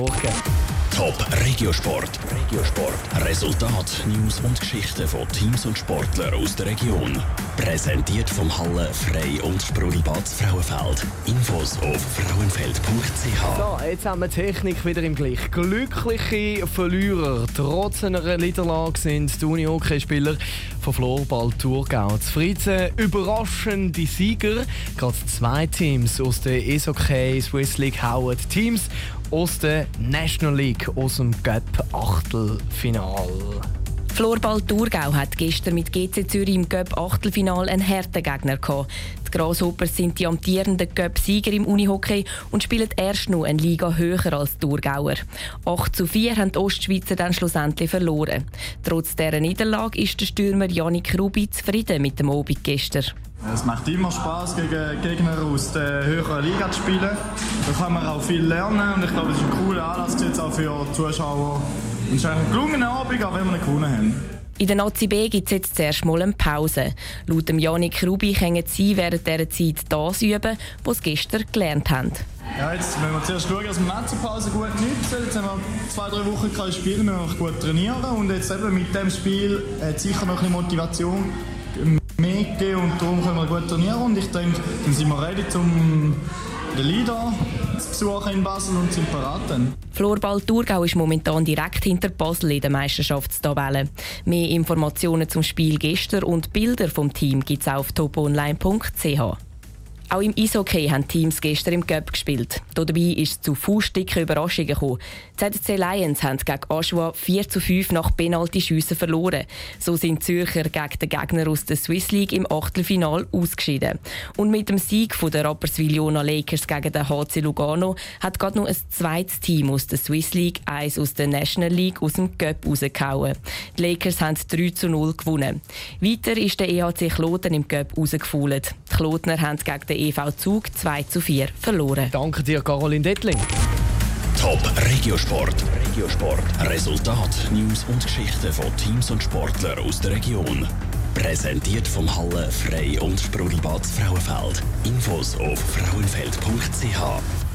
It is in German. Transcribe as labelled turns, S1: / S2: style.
S1: Top Regiosport. Regiosport. Resultat, News und Geschichten von Teams und Sportlern aus der Region. Präsentiert vom Halle Frei und Sprudelbad Frauenfeld. Infos auf frauenfeld.ch.
S2: So, jetzt haben wir die Technik wieder im Gleich. Glückliche Verlierer trotz einer Niederlage sind die Uni-Hockeyspieler von Floorball Thurgau. Zufrieden überraschende Sieger. Gerade zwei Teams aus der Eishockey Swiss League hauen Teams aus der National League aus dem Cup
S3: Florball Thurgau hat gestern mit GC Zürich im Cup Achtelfinal einen harten Gegner gehabt. Die Grasshoppers sind die amtierenden Cup-Sieger im Unihockey und spielen erst noch eine Liga höher als die Thurgauer. 8 zu 4 haben die Ostschweizer dann schlussendlich verloren. Trotz dieser Niederlage ist der Stürmer Janik Rubi zufrieden mit dem Obig gestern.
S4: Es macht immer Spaß, gegen Gegner aus der höheren Liga zu spielen. Da kann man auch viel lernen und ich glaube, es ist ein cooler Anlass jetzt auch für Zuschauer. Es ist ein gelungener Abend, auch wenn wir nicht gewonnen haben.
S3: In der Nazi B gibt es jetzt zuerst mal eine Pause. Laut dem Janik Rubi können sie während dieser Zeit das üben, was sie gestern gelernt haben.
S4: Ja, jetzt müssen wir zuerst schauen, dass wir die Nazi-Pause gut nutzen. Jetzt haben wir zwei, drei Wochen kein Spiel, müssen wir gut trainieren. Und jetzt eben mit dem Spiel hat sicher noch ein bisschen Motivation mehr gegeben und darum können wir gut trainieren. Und ich denke, dann sind wir ready, um den Leader zu besuchen in Basel und sind bereit.
S3: Florball Thurgau ist momentan direkt hinter Basel in der Meisterschaftstabelle. Mehr Informationen zum Spiel gestern und Bilder vom Team gibt es auf toponline.ch. Auch im Eishockey haben Teams gestern im Cup gespielt. Dabei ist es zu faustdicken Überraschungen gekommen. Die ZSC Lions haben gegen Aschua 4 zu 5 nach Penalty-Schüssen verloren. So sind die Zürcher gegen den Gegner aus der Swiss League im Achtelfinal ausgeschieden. Und mit dem Sieg der Rapperswil-Jona Lakers gegen den HC Lugano hat gerade noch ein zweites Team aus der Swiss League, eins aus der National League, aus dem Cup rausgehauen. Die Lakers haben 3 zu 0 gewonnen. Weiter ist der EHC Kloten im Cup rausgefallen. Die Klotner haben gegen den EV Zug 2 zu 4 verloren.
S2: Danke dir, Caroline Dettling.
S1: Top Regiosport. Regiosport. Resultat, News und Geschichten von Teams und Sportlern aus der Region. Präsentiert vom Halle Frei und Sprudelbad Frauenfeld. Infos auf frauenfeld.ch.